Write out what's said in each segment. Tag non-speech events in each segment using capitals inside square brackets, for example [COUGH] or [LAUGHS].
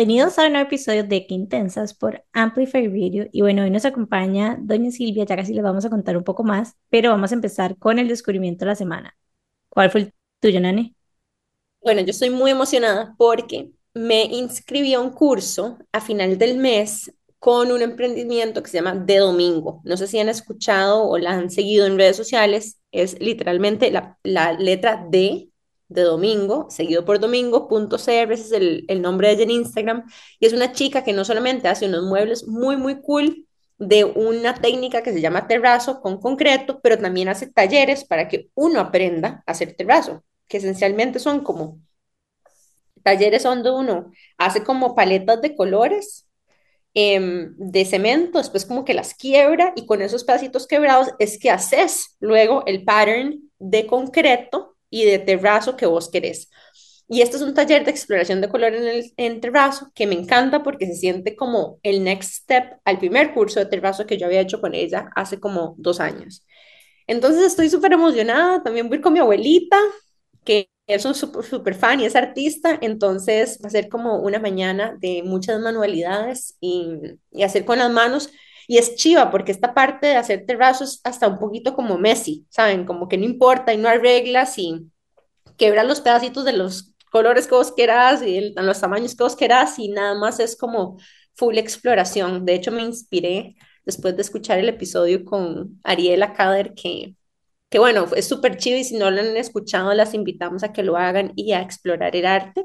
Bienvenidos a un nuevo episodio de Quintensas por Amplify Radio. Y bueno, hoy nos acompaña Doña Silvia, ya casi les vamos a contar un poco más, pero vamos a empezar con el descubrimiento de la semana. ¿Cuál fue el tuyo, Nani? Bueno, yo estoy muy emocionada porque me inscribí a un curso a final del mes con un emprendimiento que se llama De Domingo. No sé si han escuchado o la han seguido en redes sociales. Es literalmente la, la letra D de Domingo, seguido por domingo.cr, ese es el, el nombre de ella en Instagram. Y es una chica que no solamente hace unos muebles muy, muy cool de una técnica que se llama terrazo con concreto, pero también hace talleres para que uno aprenda a hacer terrazo, que esencialmente son como talleres donde uno hace como paletas de colores em, de cemento, después como que las quiebra y con esos pedacitos quebrados es que haces luego el pattern de concreto y de terrazo que vos querés. Y este es un taller de exploración de color en el en terrazo que me encanta porque se siente como el next step al primer curso de terrazo que yo había hecho con ella hace como dos años. Entonces estoy súper emocionada. También voy con mi abuelita, que es un súper fan y es artista. Entonces va a ser como una mañana de muchas manualidades y, y hacer con las manos. Y es chiva porque esta parte de hacer terrazos hasta un poquito como Messi, ¿saben? Como que no importa y no hay reglas y quebrar los pedacitos de los colores que vos quieras y el, los tamaños que vos quieras y nada más es como full exploración. De hecho, me inspiré después de escuchar el episodio con Ariela Kader, que, que bueno, es súper chido y si no lo han escuchado, las invitamos a que lo hagan y a explorar el arte.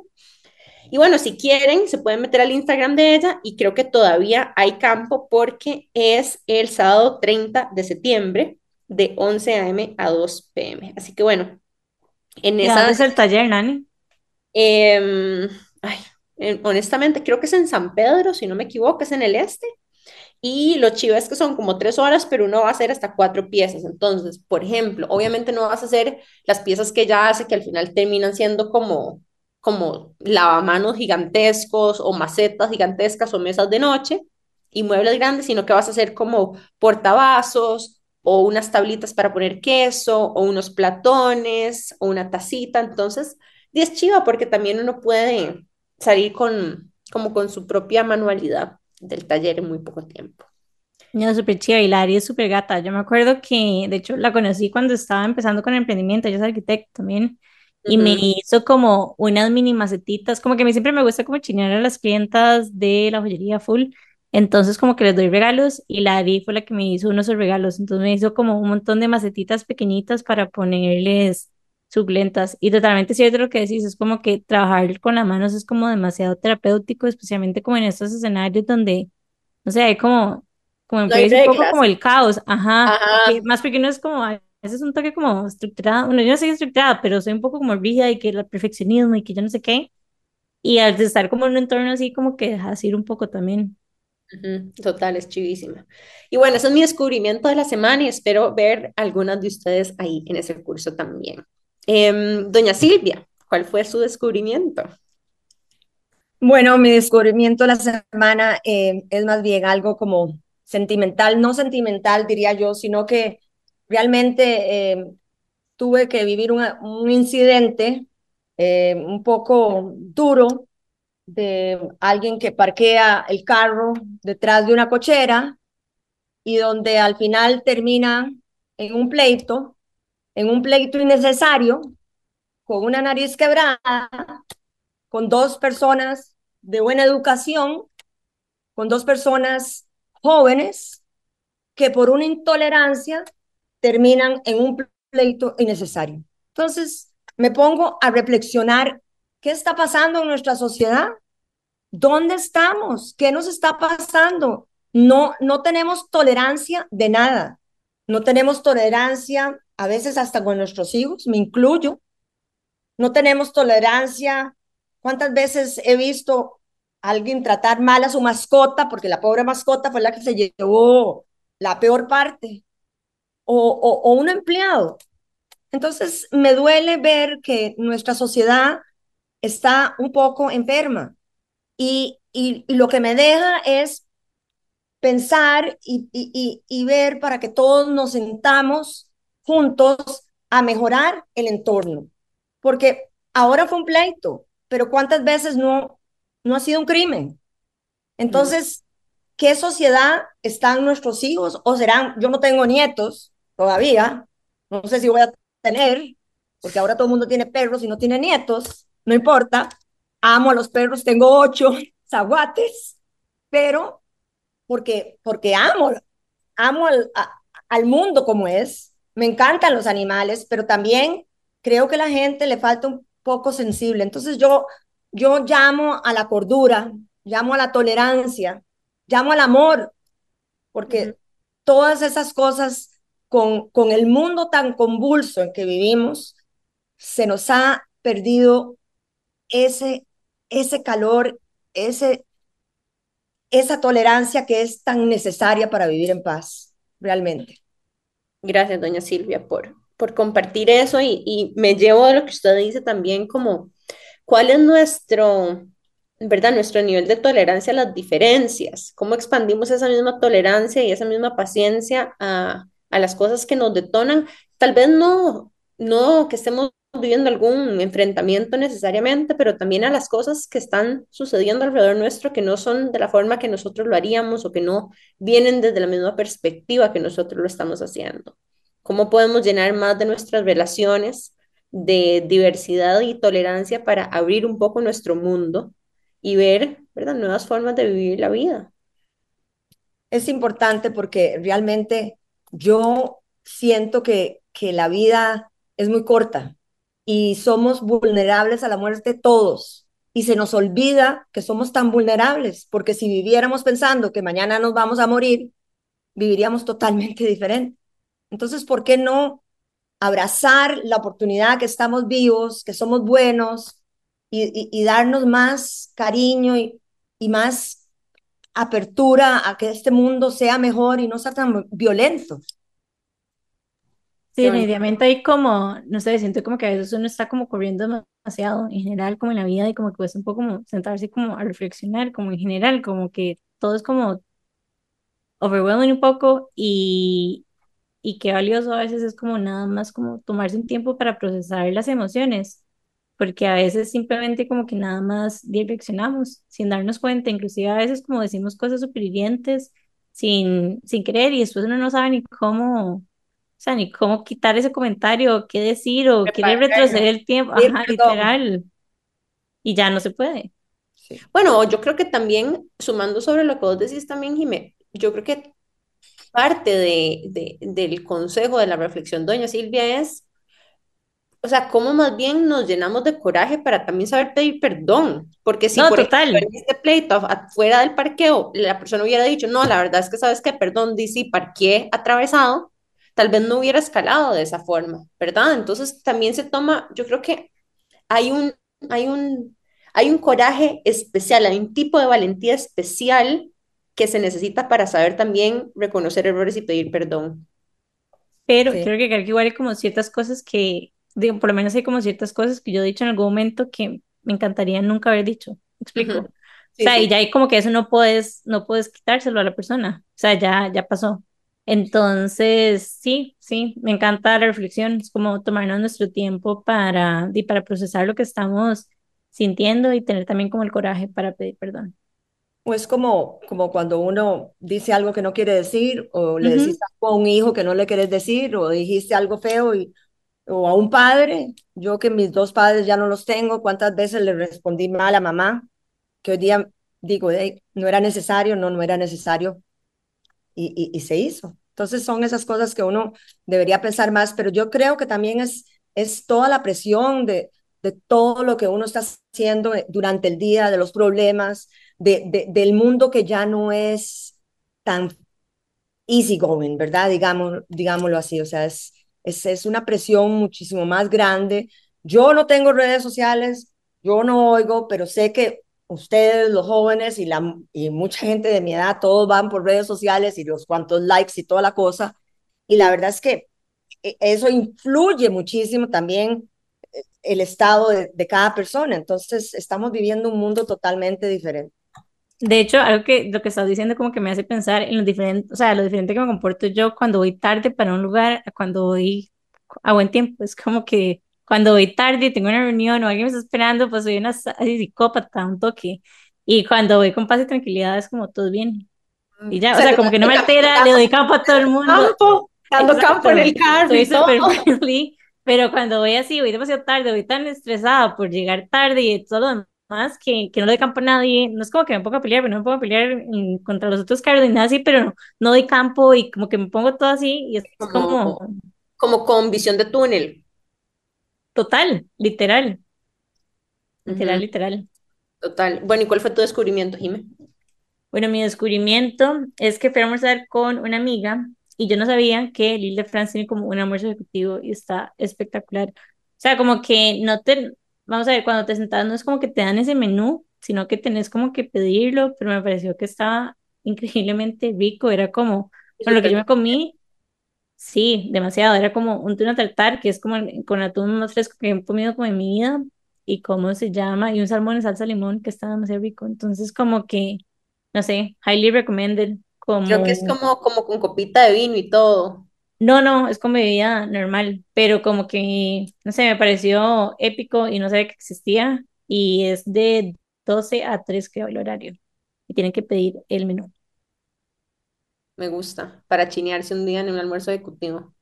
Y bueno, si quieren, se pueden meter al Instagram de ella y creo que todavía hay campo porque es el sábado 30 de septiembre de 11 a.m. a 2 p.m. Así que bueno, en esa... es el taller, Nani? Eh, ay, honestamente, creo que es en San Pedro, si no me equivoco, es en el este. Y lo chivo es que son como tres horas, pero uno va a hacer hasta cuatro piezas. Entonces, por ejemplo, obviamente no vas a hacer las piezas que ella hace, que al final terminan siendo como, como lavamanos gigantescos o macetas gigantescas o mesas de noche y muebles grandes, sino que vas a hacer como portavasos o unas tablitas para poner queso o unos platones o una tacita. Entonces, y es chiva porque también uno puede salir con, como con su propia manualidad del taller en muy poco tiempo. No, súper chiva y la Ari es súper gata. Yo me acuerdo que, de hecho, la conocí cuando estaba empezando con el emprendimiento, ella es arquitecto también, y me hizo como unas mini macetitas, como que a mí siempre me gusta como chinear a las clientas de la joyería full, entonces como que les doy regalos y la Ari fue la que me hizo unos regalos, entonces me hizo como un montón de macetitas pequeñitas para ponerles suculentas. Y totalmente cierto lo que decís, es como que trabajar con las manos es como demasiado terapéutico, especialmente como en estos escenarios donde, no sé, hay como, como un poco como el caos, ajá, más porque no es como, veces es un toque como estructurado, bueno, yo no soy estructurada, pero soy un poco como rígida y que el perfeccionismo y que yo no sé qué, y al estar como en un entorno así como que dejas ir un poco también. Total, es chivísima. Y bueno, ese es mi descubrimiento de la semana y espero ver algunas de ustedes ahí en ese curso también. Em, doña Silvia, ¿cuál fue su descubrimiento? Bueno, mi descubrimiento de la semana eh, es más bien algo como sentimental, no sentimental diría yo, sino que realmente eh, tuve que vivir un incidente eh, un poco duro de alguien que parquea el carro detrás de una cochera y donde al final termina en un pleito en un pleito innecesario, con una nariz quebrada, con dos personas de buena educación, con dos personas jóvenes que por una intolerancia terminan en un pleito innecesario. Entonces, me pongo a reflexionar qué está pasando en nuestra sociedad, dónde estamos, qué nos está pasando. No, no tenemos tolerancia de nada. No tenemos tolerancia a veces hasta con nuestros hijos, me incluyo. No tenemos tolerancia. ¿Cuántas veces he visto a alguien tratar mal a su mascota porque la pobre mascota fue la que se llevó la peor parte? O, un empleado. Entonces, me duele ver que nuestra sociedad está un poco enferma y, y, lo que me deja es pensar y, y, y, ver para que todos nos sentamos juntos a mejorar el entorno. Porque ahora fue un pleito, pero ¿cuántas veces no no ha sido un crimen. Entonces, ¿qué sociedad están nuestros hijos? O serán, yo no tengo nietos todavía, no sé si voy a tener, porque ahora todo el mundo tiene perros y no tiene nietos, no importa. Amo a los perros, tengo ocho [LAUGHS] zaguates, pero porque, porque amo, amo al, al mundo como es, me encantan los animales, pero también creo que a la gente le falta un poco sensible. Entonces yo, yo llamo a la cordura, llamo a la tolerancia, llamo al amor, porque todas esas cosas con, con el mundo tan convulso en que vivimos, se nos ha perdido ese, ese calor, ese, esa tolerancia que es tan necesaria para vivir en paz, realmente. Gracias, doña Silvia, por, por compartir eso y, me llevo a lo que usted dice también como cuál es nuestro, ¿verdad? Nuestro nivel de tolerancia a las diferencias, cómo expandimos esa misma tolerancia y esa misma paciencia a, a las cosas que nos detonan, tal vez no, no que estemos viviendo algún enfrentamiento necesariamente, pero también a las cosas que están sucediendo alrededor nuestro que no son de la forma que nosotros lo haríamos o que no vienen desde la misma perspectiva que nosotros lo estamos haciendo. ¿Cómo podemos llenar más de nuestras relaciones de diversidad y tolerancia para abrir un poco nuestro mundo y ver, nuevas formas de vivir la vida. Es importante porque realmente yo siento que, que la vida es muy corta y somos vulnerables a la muerte todos. Y se nos olvida que somos tan vulnerables, porque si viviéramos pensando que mañana nos vamos a morir, viviríamos totalmente [LAUGHS] diferente. Entonces, ¿por qué no abrazar la oportunidad que estamos vivos, que somos buenos y, y, darnos más cariño y, y más apertura a que este mundo sea mejor y no sea tan violento? Sí, definitivamente hay como, no sé, siento como que a veces uno está como corriendo demasiado en general como en la vida y como que cuesta un poco como sentarse como a reflexionar como en general, como que todo es como overwhelming un poco y, y qué valioso a veces es como nada más como tomarse un tiempo para procesar las emociones, porque a veces simplemente como que nada más reflexionamos sin darnos cuenta, inclusive a veces como decimos cosas súper hirientes sin, sin querer y después uno no sabe ni cómo o sea, ni cómo quitar ese comentario, qué decir, o quiere retroceder el tiempo, ajá, literal. Y ya no se puede. Bueno, yo creo que también, sumando sobre lo que vos decís también, Jimé, yo creo que parte de, de, del consejo de la reflexión, doña Silvia, es, o sea, cómo más bien nos llenamos de coraje para también saber pedir perdón. Porque si no, por total. ejemplo, en este pleito afuera del parqueo, la persona hubiera dicho, no, la verdad es que sabes que, perdón, dice, parqué atravesado, tal vez no hubiera escalado de esa forma, ¿verdad? Entonces también se toma, yo creo que hay un, hay un, hay un coraje especial, hay un tipo de valentía especial que se necesita para saber también reconocer errores y pedir perdón. Pero sí. creo que, creo que igual hay como ciertas cosas que, digo, por lo menos hay como ciertas cosas que yo he dicho en algún momento que me encantaría nunca haber dicho. ¿Me explico? Uh -huh. Sí, o sea, sí. y ya hay como que eso no puedes, no puedes quitárselo a la persona. O sea, ya, ya pasó. Entonces, sí, sí, me encanta la reflexión, es como tomarnos nuestro tiempo para, y para procesar lo que estamos sintiendo y tener también como el coraje para pedir perdón. O es como, como cuando uno dice algo que no quiere decir, o le uh -huh. decís algo a un hijo que no le quieres decir, o dijiste algo feo, y, o a un padre. Yo que mis dos padres ya no los tengo, ¿cuántas veces le respondí mal a mamá? Que hoy día digo, hey, no era necesario, no, no era necesario y, y, se hizo. Entonces son esas cosas que uno debería pensar más, pero yo creo que también es, es toda la presión de, de todo lo que uno está haciendo durante el día, de los problemas, de, de, del mundo que ya no es tan easy going, ¿verdad? Digamos, digámoslo así, o sea, es, es, es una presión muchísimo más grande. Yo no tengo redes sociales, yo no oigo, pero sé que ustedes, los jóvenes y, la, y mucha gente de mi edad, todos van por redes sociales y los cuantos likes y toda la cosa. Y la verdad es que e, eso influye muchísimo también eh, el estado de, de cada persona. Entonces, estamos viviendo un mundo totalmente diferente. De hecho, algo que lo que estás diciendo como que me hace pensar en lo diferente, o sea, lo diferente que me comporto yo cuando voy tarde para un lugar, cuando voy a buen tiempo. Es como que cuando voy tarde y tengo una reunión o alguien me está esperando, pues soy una así, psicópata, un toque. Y cuando voy con paz y tranquilidad es como todo bien. Y ya, o, O sea, como que no me altera, le doy campo a todo el mundo. Campo, dando Exacto. campo en el carro Soy súper [LAUGHS] friendly, pero cuando voy así, voy demasiado tarde, voy tan estresada por llegar tarde y todo lo demás que, que no le doy campo a nadie. No es como que me pongo a pelear, pero no me pongo a pelear contra los otros carros ni nada así, pero no, no doy campo y como que me pongo todo así y es como Como, como con visión de túnel. total, literal, literal, literal. Total. Bueno, ¿y cuál fue tu descubrimiento, Jimé? Bueno, mi descubrimiento es que fui a almorzar con una amiga y yo no sabía que Lille de France tiene como un almuerzo ejecutivo y está espectacular. O sea, como que no te, vamos a ver, cuando te sentas no es como que te dan ese menú, sino que tenés como que pedirlo, pero me pareció que estaba increíblemente rico. Era como, bueno, lo que yo me comí, sí, demasiado. Era como un tuna tartar, que es como el- con atún más fresco que he comido como en mi vida, y cómo se llama, y un salmón en salsa limón que está demasiado rico. Entonces, como que no sé, highly recommended, Creo que es como, como, como con copita de vino y todo. No, no, es como bebida normal, pero como que, no sé, me pareció épico y no sabía que existía, y es de 12 a 3 creo el horario, y tienen que pedir el menú, Me gusta. Para chinearse un día en un almuerzo ejecutivo.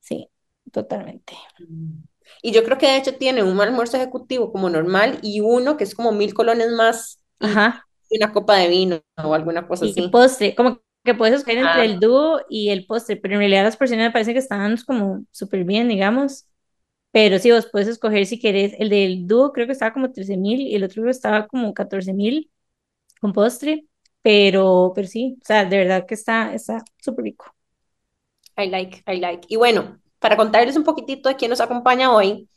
sí, totalmente. Mm. Y yo creo que de hecho tiene un almuerzo ejecutivo como normal y uno que es como mil colones más y Ajá, una copa de vino o alguna cosa y así. postre, como que puedes escoger entre Ah, el dúo y el postre, pero en realidad las porciones me parece que están como súper bien, digamos. Pero sí, vos puedes escoger si querés. El del dúo creo que estaba como 13 mil y el otro estaba como 14 mil con postre. Pero, pero sí, o sea, de verdad que está está súper rico. I like, I like. Y bueno, para contarles un poquitito de quién nos acompaña hoy,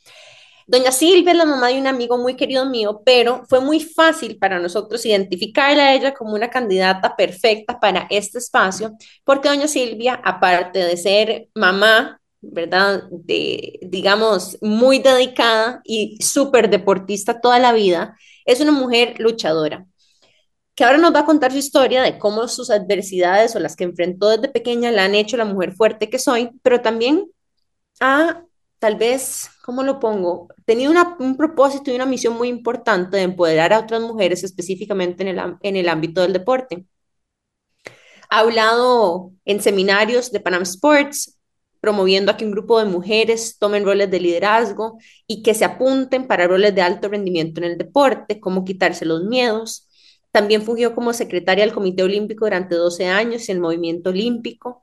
Doña Silvia es la mamá de un amigo muy querido mío, pero fue muy fácil para nosotros identificarla a ella como una candidata perfecta para este espacio, porque Doña Silvia, aparte de ser mamá, ¿verdad? De, digamos, muy dedicada y súper deportista toda la vida, es una mujer luchadora que ahora nos va a contar su historia de cómo sus adversidades o las que enfrentó desde pequeña la han hecho la mujer fuerte que soy, pero también ha, tal vez, ¿cómo lo pongo? Una, un propósito y una misión muy importante de empoderar a otras mujeres específicamente en el, en el ámbito del deporte. Ha hablado en seminarios de Panam Sports, promoviendo a que un grupo de mujeres tomen roles de liderazgo y que se apunten para roles de alto rendimiento en el deporte, cómo quitarse los miedos. También fungió como secretaria del Comité Olímpico durante 12 años en el movimiento olímpico.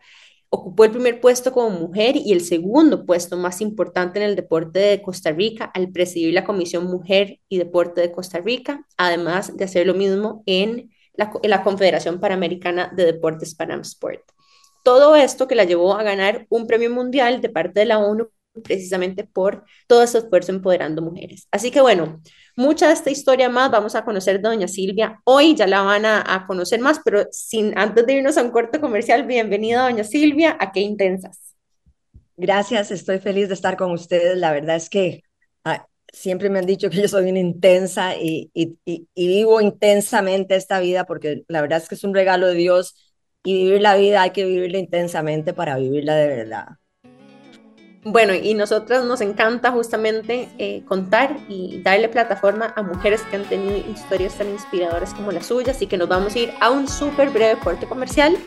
Ocupó el primer puesto como mujer y el segundo puesto más importante en el deporte de Costa Rica al presidir la Comisión Mujer y Deporte de Costa Rica, además de hacer lo mismo en la, Confederación Panamericana de Deportes Panam Sport. Todo esto que la llevó a ganar un premio mundial de parte de la ONU precisamente por todo ese esfuerzo empoderando mujeres. Así que bueno, mucha de esta historia más vamos a conocer de doña Silvia. Hoy ya la van a, conocer más, pero sin antes de irnos a un corto comercial, bienvenida doña Silvia, a Qué Intensas. Gracias, estoy feliz de estar con ustedes. La verdad es que ah, siempre me han dicho que yo soy bien intensa y, y, y vivo intensamente esta vida porque la verdad es que es un regalo de Dios y vivir la vida hay que vivirla intensamente para vivirla de verdad. Bueno, y nosotras nos encanta justamente eh, contar y darle plataforma a mujeres que han tenido historias tan inspiradoras como las suyas, así que nos vamos a ir a un súper breve corte comercial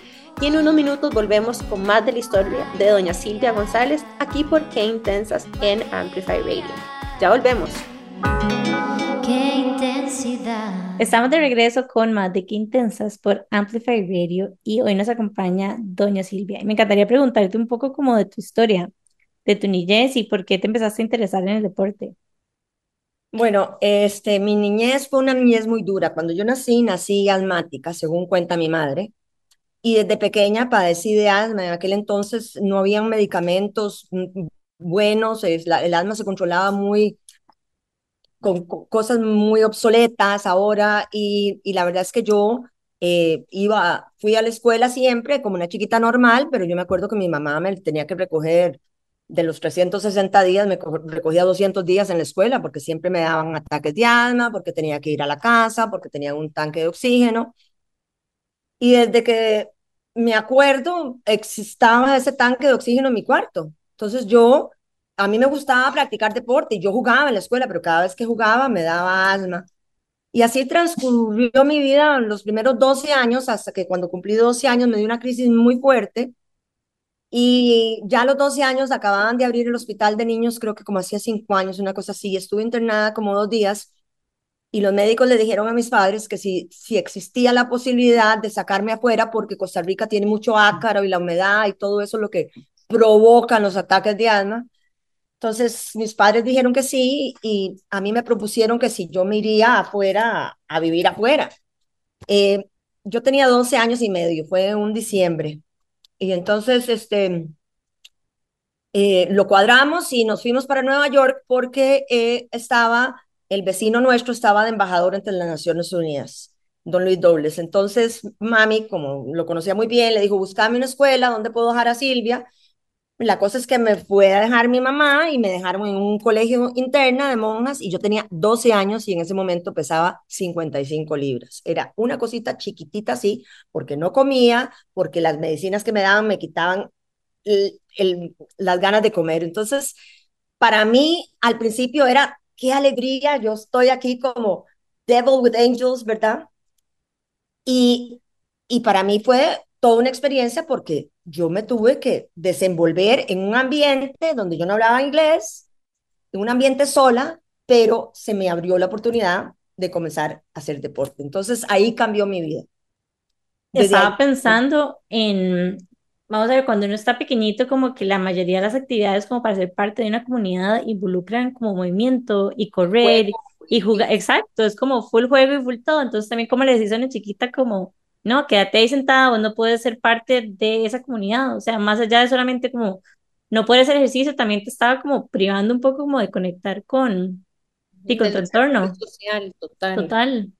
y en unos minutos volvemos con más de la historia de doña Silvia González aquí por Qué Intensas en Amplify Radio. Ya volvemos. Qué intensidad. Estamos de regreso con más de Qué Intensas por Amplify Radio y hoy nos acompaña doña Silvia. Y me encantaría preguntarte un poco como de tu historia, de tu niñez y por qué te empezaste a interesar en el deporte. Bueno, este, mi niñez fue una niñez muy dura. Cuando yo nací, nací asmática, según cuenta mi madre. Y desde pequeña padecí de asma. En aquel entonces no habían medicamentos buenos, es, la, el asma se controlaba muy con, cosas muy obsoletas ahora y, y la verdad es que yo eh, iba, fui a la escuela siempre como una chiquita normal, pero yo me acuerdo que mi mamá me tenía que recoger de los 360 días, me recogía 200 días en la escuela porque siempre me daban ataques de asma, porque tenía que ir a la casa, porque tenía un tanque de oxígeno. Y desde que me acuerdo, existaba ese tanque de oxígeno en mi cuarto. Entonces yo a mí me gustaba practicar deporte y yo jugaba en la escuela, pero cada vez que jugaba me daba asma. Y así transcurrió mi vida los primeros 12 años, hasta que cuando cumplí 12 años me dio una crisis muy fuerte. Y ya a los 12 años acababan de abrir el hospital de niños, creo que como hacía 5 años, una cosa así. Estuve internada como dos días y los médicos le dijeron a mis padres que si, si existía la posibilidad de sacarme afuera, porque Costa Rica tiene mucho ácaro y la humedad y todo eso lo que provocan los ataques de asma. Entonces mis padres dijeron que sí y a mí me propusieron que si yo me iría afuera a, vivir afuera. Eh, yo tenía 12 años y medio, fue un diciembre. Y entonces este, eh, lo cuadramos y nos fuimos para Nueva York porque eh, estaba el vecino nuestro estaba de embajador entre las Naciones Unidas, don Luis Dobles. Entonces, mami, como lo conocía muy bien, le dijo, buscame una escuela donde puedo dejar a Silvia. La cosa es que me fue a dejar mi mamá y me dejaron en un colegio interna de monjas y yo tenía 12 años y en ese momento pesaba 55 libras. Era una cosita chiquitita así, porque no comía, porque las medicinas que me daban me quitaban las ganas de comer. Entonces, para mí al principio era qué alegría, yo estoy aquí como Devil with Angels, ¿verdad? Y, y para mí fue toda una experiencia porque yo me tuve que desenvolver en un ambiente donde yo no hablaba inglés, en un ambiente sola, pero se me abrió la oportunidad de comenzar a hacer deporte. Entonces ahí cambió mi vida. Estaba pensando en vamos a ver, cuando uno está pequeñito, como que la mayoría de las actividades como para ser parte de una comunidad involucran como movimiento y correr y jugar, exacto, es como full juego y full todo, entonces también como le decís a una chiquita como, no, quédate ahí sentada, vos no puedes ser parte de esa comunidad, o sea, más allá de solamente como no puedes hacer ejercicio, también te estaba como privando un poco como de conectar con, y con tu entorno. Social, total. Total.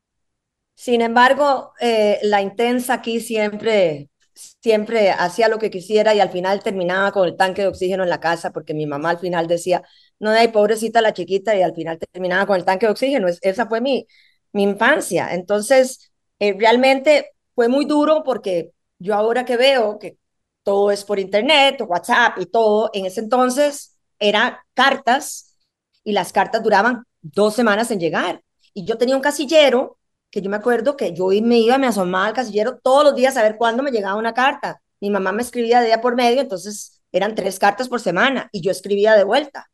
Sin embargo, eh, la intensa aquí siempre siempre hacía lo que quisiera y al final terminaba con el tanque de oxígeno en la casa porque mi mamá al final decía, no, hay pobrecita la chiquita y al final terminaba con el tanque de oxígeno. esa fue mi, mi infancia. Entonces, eh, realmente fue muy duro porque yo ahora que veo que todo es por internet, WhatsApp y todo, en ese entonces eran cartas y las cartas duraban dos semanas en llegar. Y yo tenía un casillero que yo me acuerdo que yo me iba, me asomaba al casillero todos los días a ver cuándo me llegaba una carta. Mi mamá me escribía día por medio, entonces eran tres cartas por semana y yo escribía de vuelta.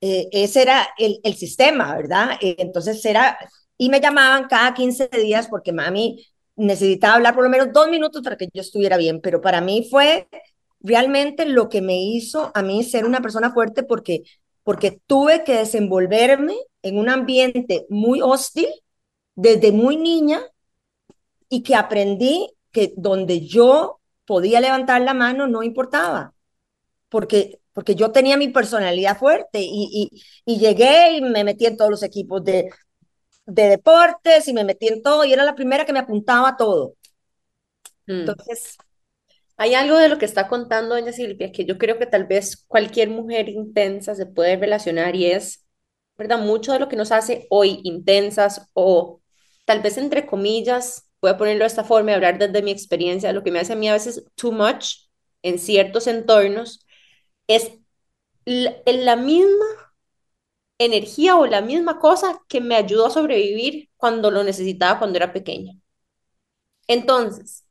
Eh, ese era el, el sistema, ¿verdad? Eh, entonces era, y me llamaban cada 15 días porque mami necesitaba hablar por lo menos dos minutos para que yo estuviera bien, pero para mí fue realmente lo que me hizo a mí ser una persona fuerte porque, porque tuve que desenvolverme en un ambiente muy hostil desde muy niña y que aprendí que donde yo podía levantar la mano no importaba, porque, porque yo tenía mi personalidad fuerte y, y, llegué y me metí en todos los equipos de, de deportes y me metí en todo y era la primera que me apuntaba a todo. Mm. Entonces... Hay algo de lo que está contando doña Silvia que yo creo que tal vez cualquier mujer intensa se puede relacionar y es, ¿verdad? Mucho de lo que nos hace hoy intensas o tal vez entre comillas, voy a ponerlo de esta forma y hablar desde mi experiencia, lo que me hace a mí a veces too much en ciertos entornos es la, misma energía o la misma cosa que me ayudó a sobrevivir cuando lo necesitaba cuando era pequeña. Entonces,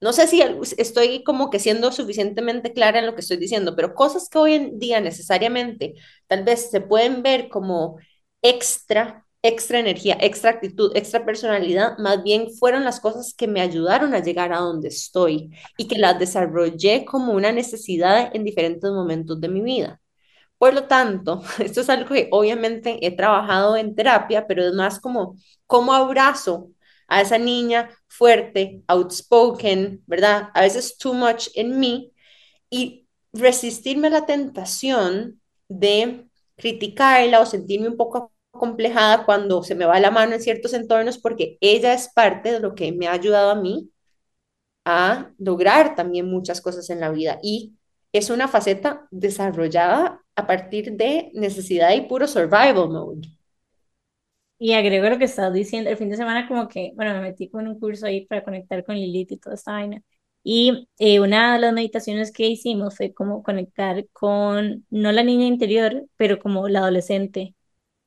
no sé si estoy como que siendo suficientemente clara en lo que estoy diciendo, pero cosas que hoy en día necesariamente tal vez se pueden ver como extra extra energía, extra actitud, extra personalidad, más bien fueron las cosas que me ayudaron a llegar a donde estoy y que las desarrollé como una necesidad en diferentes momentos de mi vida. Por lo tanto, [LAUGHS] esto es algo que obviamente he trabajado en terapia, pero es más como cómo abrazo a esa niña fuerte, outspoken, ¿verdad? A veces too much en mí y resistirme a la tentación de criticarla o sentirme un poco complejada cuando se me va la mano en ciertos entornos porque ella es parte de lo que me ha ayudado a mí a lograr también muchas cosas en la vida y es una faceta desarrollada a partir de necesidad y puro survival mode. Y agrego lo que estás diciendo, el fin de semana como que, bueno, me metí con un curso ahí para conectar con Lilith y toda esta vaina. Y eh, una de las meditaciones que hicimos fue como conectar con, no la niña interior, pero como la adolescente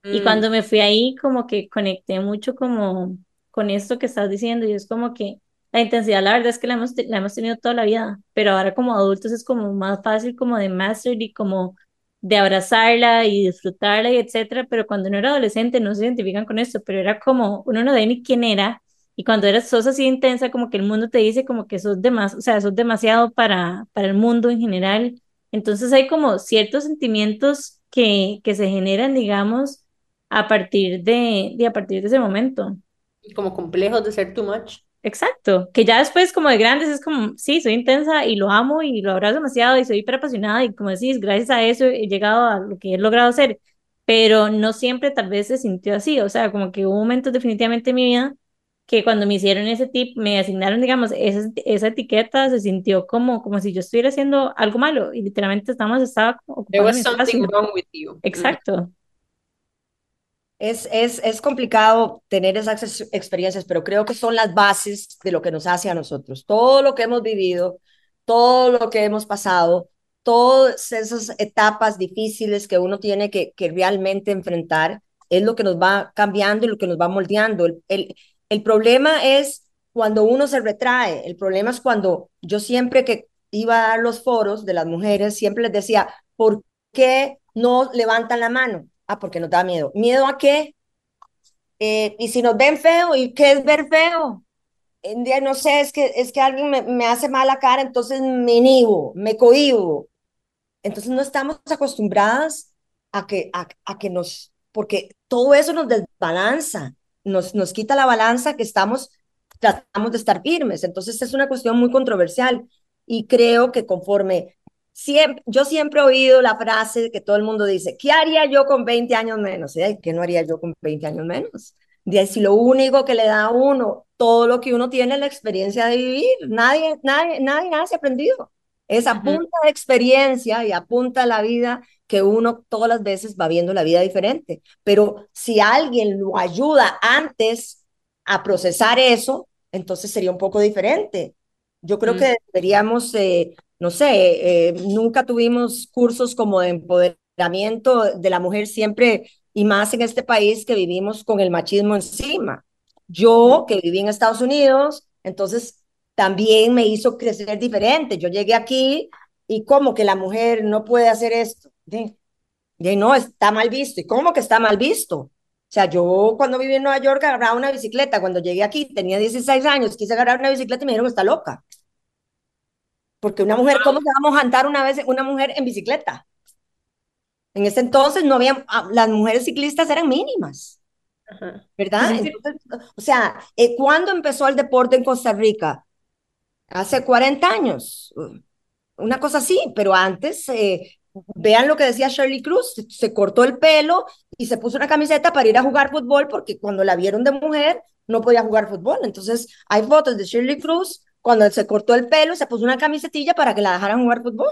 Y Mm, cuando me fui ahí, como que conecté mucho como con esto que estás diciendo y es como que la intensidad, la verdad es que la hemos, la hemos tenido toda la vida, pero ahora como adultos es como más fácil como de master y como de abrazarla y disfrutarla y etcétera, pero cuando uno era adolescente no se identifican con esto, pero era como uno no sabe ni quién era y cuando eras sos así intensa como que el mundo te dice como que sos demas, o sea, sos demasiado para, para el mundo en general, entonces hay como ciertos sentimientos que, que se generan, digamos, a partir de, de a partir de ese momento. como complejos de ser too much. Exacto, que ya después como de grandes es como, sí, soy intensa y lo amo y lo abrazo demasiado y soy hiper apasionada y como decís, gracias a eso he llegado a lo que he logrado ser, pero no siempre tal vez se sintió así, o sea, como que hubo momentos definitivamente en mi vida que cuando me hicieron ese tip, me asignaron, digamos, esa, esa etiqueta, se sintió como, como si yo estuviera haciendo algo malo y literalmente estamos, estaba There was something espacio. wrong with you. Mm. Exacto. Es, es, es complicado tener esas ex- experiencias, pero creo que son las bases de lo que nos hace a nosotros. Todo lo que hemos vivido, todo lo que hemos pasado, todas esas etapas difíciles que uno tiene que, que realmente enfrentar, es lo que nos va cambiando y lo que nos va moldeando. El, el, el problema es cuando uno se retrae, el problema es cuando yo siempre que iba a dar los foros de las mujeres, siempre les decía, ¿por qué no levantan la mano? Ah, porque nos da miedo. ¿Miedo a qué? Eh, y si nos ven feo, ¿y qué es ver feo? Día no sé, es que, es que alguien me, me hace mala cara, entonces me inhibo, me cohibo. Entonces no estamos acostumbradas a que, a, a que nos, porque todo eso nos desbalanza, nos, nos quita la balanza que estamos, tratamos de estar firmes. Entonces es una cuestión muy controversial y creo que conforme siempre, yo siempre he oído la frase que todo el mundo dice, ¿qué haría yo con 20 años menos? ¿Eh? ¿Qué no haría yo con 20 años menos? De si lo único que le da a uno, todo lo que uno tiene es la experiencia de vivir. Nadie, nadie, nadie nace aprendido. Es a punta de experiencia y a punta de la vida que uno todas las veces va viendo la vida diferente. Pero si alguien lo ayuda antes a procesar eso, entonces sería un poco diferente. Yo creo Mm. que deberíamos, eh, no sé, eh, nunca tuvimos cursos como de empoderamiento de la mujer siempre, y más en este país que vivimos con el machismo encima. Yo, que viví en Estados Unidos, entonces también me hizo crecer diferente. Yo llegué aquí y como que la mujer no puede hacer esto. De, de no, está mal visto. ¿Y cómo que está mal visto? O sea, yo cuando viví en Nueva York agarraba una bicicleta. Cuando llegué aquí tenía 16 años, quise agarrar una bicicleta y me dijeron está loca. Porque una mujer, ¿cómo se va a mojantar una vez una mujer en bicicleta? En ese entonces no había, ah, las mujeres ciclistas eran mínimas. Ajá. ¿verdad? Entonces, o sea, eh, ¿cuándo empezó el deporte en Costa Rica? Hace 40 años, una cosa así, pero antes, eh, vean lo que decía Shirley Cruz, se cortó el pelo y se puso una camiseta para ir a jugar fútbol porque cuando la vieron de mujer no podía jugar fútbol. Entonces, hay fotos de Shirley Cruz cuando se cortó el pelo, se puso una camisetilla para que la dejaran jugar fútbol,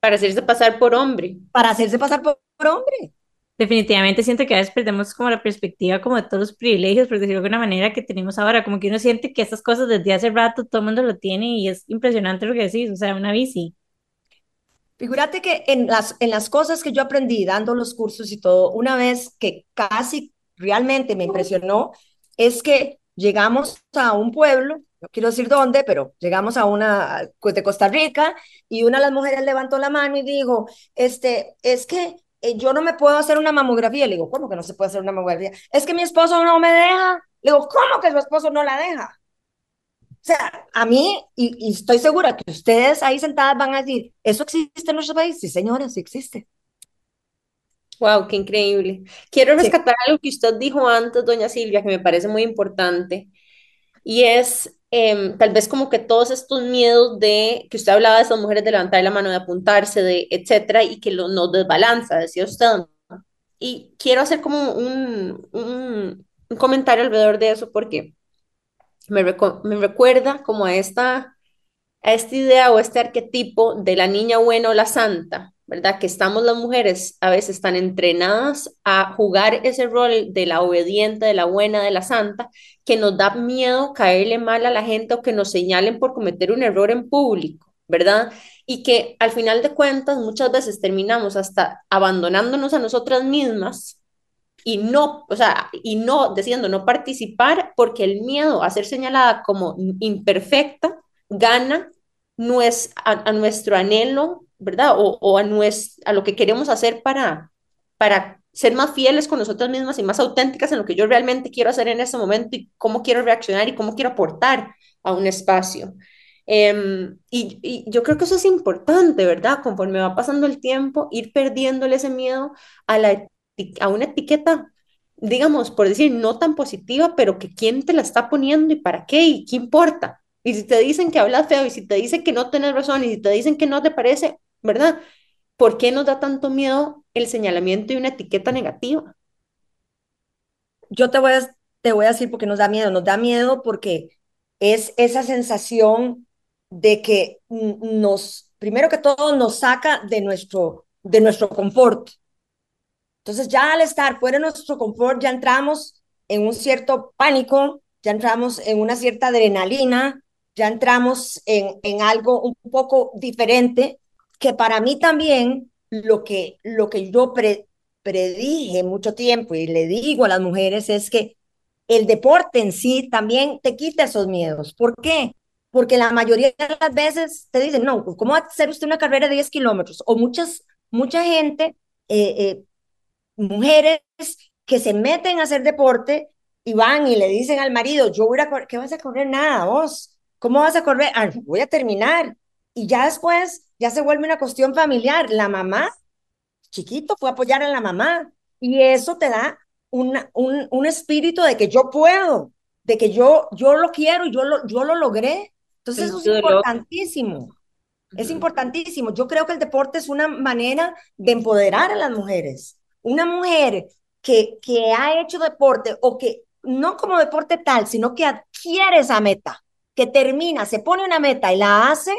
Para hacerse pasar por hombre. para hacerse pasar por, por hombre. Definitivamente siento que a veces perdemos como la perspectiva como de todos los privilegios, por decirlo de alguna manera, que tenemos ahora, como que uno siente que estas cosas desde hace rato todo el mundo lo tiene y es impresionante lo que decís, o sea, una bici. Figúrate que en las, en las cosas que yo aprendí dando los cursos y todo, una vez que casi realmente me impresionó, es que llegamos a un pueblo, no quiero decir dónde, pero llegamos a una pues, de Costa Rica y una de las mujeres levantó la mano y dijo, este, es que eh, yo no me puedo hacer una mamografía. Le digo, ¿cómo que no se puede hacer una mamografía? Es que mi esposo no me deja. Le digo, ¿cómo que su esposo no la deja? O sea, a mí, y, y estoy segura que ustedes ahí sentadas van a decir, ¿eso existe en nuestro país? Sí, señora, sí existe. Wow, qué increíble. Quiero Sí. rescatar algo que usted dijo antes, doña Silvia, que me parece muy importante, y es em, tal vez como que todos estos miedos de que usted hablaba de esas mujeres de levantar la mano, de apuntarse, de etcétera, y que lo, nos desbalanza, decía usted. Y quiero hacer como un, un, comentario alrededor de eso porque me recuerda como a esta, a esta idea o este arquetipo de la niña buena o la santa, ¿verdad? Que estamos las mujeres a veces tan entrenadas a jugar ese rol de la obediente, de la buena, de la santa, que nos da miedo caerle mal a la gente o que nos señalen por cometer un error en público, ¿verdad? Y que al final de cuentas muchas veces terminamos hasta abandonándonos a nosotras mismas y no, o sea, y no, decidiendo no participar porque el miedo a ser señalada como imperfecta gana a, nuestro anhelo, ¿verdad? O, o a, a lo que queremos hacer para, para ser más fieles con nosotras mismas y más auténticas en lo que yo realmente quiero hacer en ese momento y cómo quiero reaccionar y cómo quiero aportar a un espacio. Em, y, y, yo creo que eso es importante, ¿verdad? Conforme va pasando el tiempo, ir perdiéndole ese miedo a, la, a una etiqueta, digamos, por decir, no tan positiva, pero que quién te la está poniendo y para qué y qué importa. Y si te dicen que hablas feo y si te dicen que no tienes razón y si te dicen que no te parece, ¿verdad? ¿Por qué nos da tanto miedo el señalamiento y una etiqueta negativa? Yo te voy a, te voy a decir por qué nos da miedo. Nos da miedo porque es esa sensación de que nos, primero que todo, nos saca de nuestro, de nuestro confort. Entonces ya al estar fuera de nuestro confort, ya entramos en un cierto pánico, ya entramos en una cierta adrenalina, ya entramos en, en algo un poco diferente, que para mí también lo que, lo que yo predije mucho tiempo y le digo a las mujeres es que el deporte en sí también te quita esos miedos. ¿Por qué? porque la mayoría de las veces te dicen, no, pues, ¿cómo va a hacer usted una carrera de 10 kilómetros? O muchas, mucha gente, eh, eh, mujeres que se meten a hacer deporte y van y le dicen al marido, yo voy a correr, ¿qué vas a correr? Nada, vos, ¿cómo vas a correr? Ah, voy a terminar. Y ya después, ya se vuelve una cuestión familiar. La mamá, chiquito, fue a apoyar a la mamá. Y eso te da una, un, un espíritu de que yo puedo, de que yo, yo lo quiero, yo lo, yo lo logré. Entonces eso es importantísimo. Es importantísimo. Yo creo que el deporte es una manera de empoderar a las mujeres. Una mujer que, que ha hecho deporte o que no como deporte tal, sino que adquiere esa meta, que termina, se pone una meta y la hace,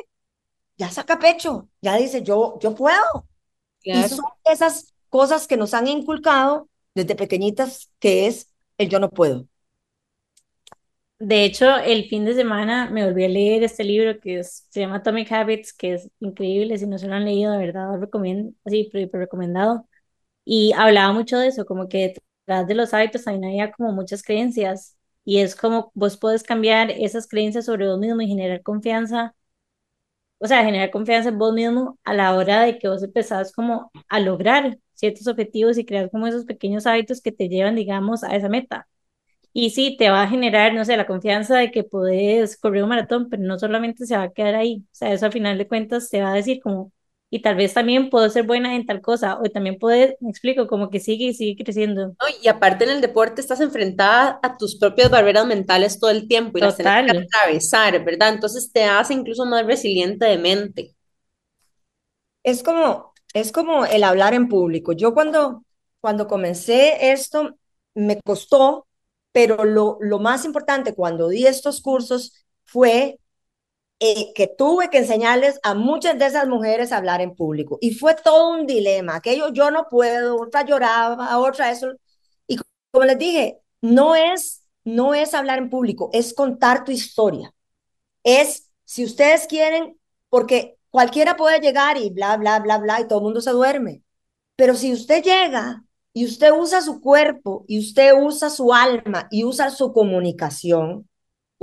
ya saca pecho, ya dice, yo, yo puedo. Y son esas cosas que nos han inculcado desde pequeñitas, que es el yo no puedo. De hecho, el fin de semana me volví a leer este libro que se llama Atomic Habits, que es increíble, si no se lo han leído, de verdad, lo recomiendo, así, pero, recomendado. Y hablaba mucho de eso, como que detrás de los hábitos también había como muchas creencias, y es como vos podés cambiar esas creencias sobre vos mismo y generar confianza, o sea, generar confianza en vos mismo a la hora de que vos empezás como a lograr ciertos objetivos y crear como esos pequeños hábitos que te llevan, digamos, a esa meta. Y sí, te va a generar, no sé, la confianza de que puedes correr un maratón, pero no solamente se va a quedar ahí. O sea, eso al final de cuentas te va a decir como, y tal vez también puedo ser buena en tal cosa, o también puedes, me explico, como que sigue y sigue creciendo. y aparte en el deporte estás enfrentada a tus propias barreras mentales todo el tiempo y las tienes que atravesar, ¿verdad? Entonces te hace incluso más resiliente de mente. Es como, es como el hablar en público. Yo cuando, cuando comencé esto, me costó pero lo, lo más importante cuando di estos cursos fue eh, que tuve que enseñarles a muchas de esas mujeres a hablar en público. Y fue todo un dilema, aquello yo no puedo, otra lloraba, otra eso. Y como les dije, no es, no es hablar en público, es contar tu historia. Es, si ustedes quieren, porque cualquiera puede llegar y bla, bla, bla, bla, y todo el mundo se duerme. Pero si usted llega y usted usa su cuerpo y usted usa su alma y usa su comunicación,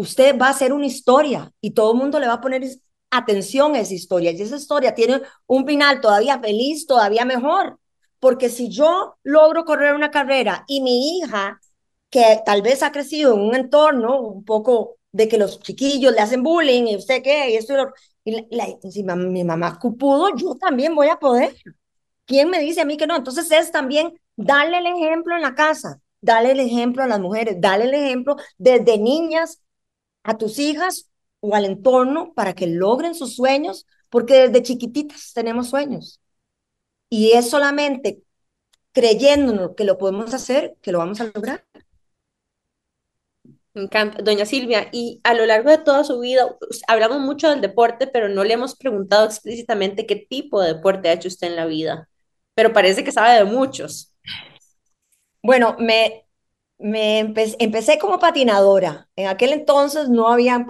usted va a hacer una historia y todo el mundo le va a poner atención a esa historia. Y esa historia tiene un final todavía feliz, todavía mejor. Porque si yo logro correr una carrera y mi hija, que tal vez ha crecido en un entorno un poco de que los chiquillos le hacen bullying y usted qué, y esto y, mi mamá pudo, yo también voy a poder. ¿Quién me dice a mí que no? Entonces es también Dale el ejemplo en la casa, dale el ejemplo a las mujeres, dale el ejemplo desde niñas a tus hijas o al entorno para que logren sus sueños, porque desde chiquititas tenemos sueños. Y es solamente creyéndonos que lo podemos hacer que lo vamos a lograr. Me encanta, doña Silvia. Y a lo largo de toda su vida, hablamos mucho del deporte, pero no le hemos preguntado explícitamente qué tipo de deporte ha hecho usted en la vida. Pero parece que sabe de muchos. Bueno, me, me empecé como patinadora. En aquel entonces no había,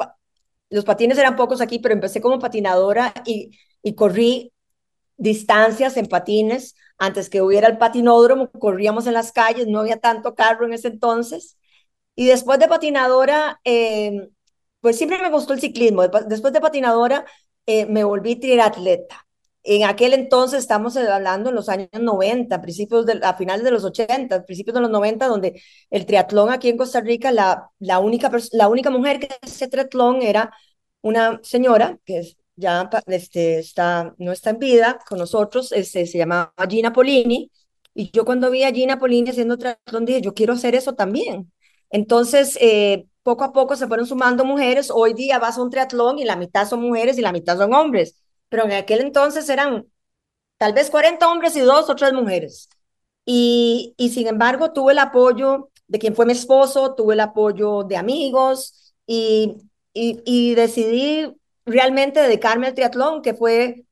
los patines eran pocos aquí, pero empecé como patinadora y, y corrí distancias en patines antes que hubiera el patinódromo, corríamos en las calles, no había tanto carro en ese entonces. Y después de patinadora, eh, pues siempre me gustó el ciclismo. Después de patinadora, eh, me volví triatleta. En aquel entonces, estamos hablando en los años 90, principios de, a finales de los 80, principios de los 90, donde el triatlón aquí en Costa Rica, la, la, única, la única mujer que hacía triatlón era una señora que ya este, está, no está en vida con nosotros, este, se llamaba Gina Polini, y yo cuando vi a Gina Polini haciendo triatlón dije, yo quiero hacer eso también. Entonces, eh, poco a poco se fueron sumando mujeres. Hoy día vas a un triatlón y la mitad son mujeres y la mitad son hombres. Pero en aquel entonces eran tal vez 40 hombres y dos o tres mujeres. Y, y sin embargo, tuve el apoyo de quien fue mi esposo, tuve el apoyo de amigos y, y, decidí realmente dedicarme al triatlón, que fue,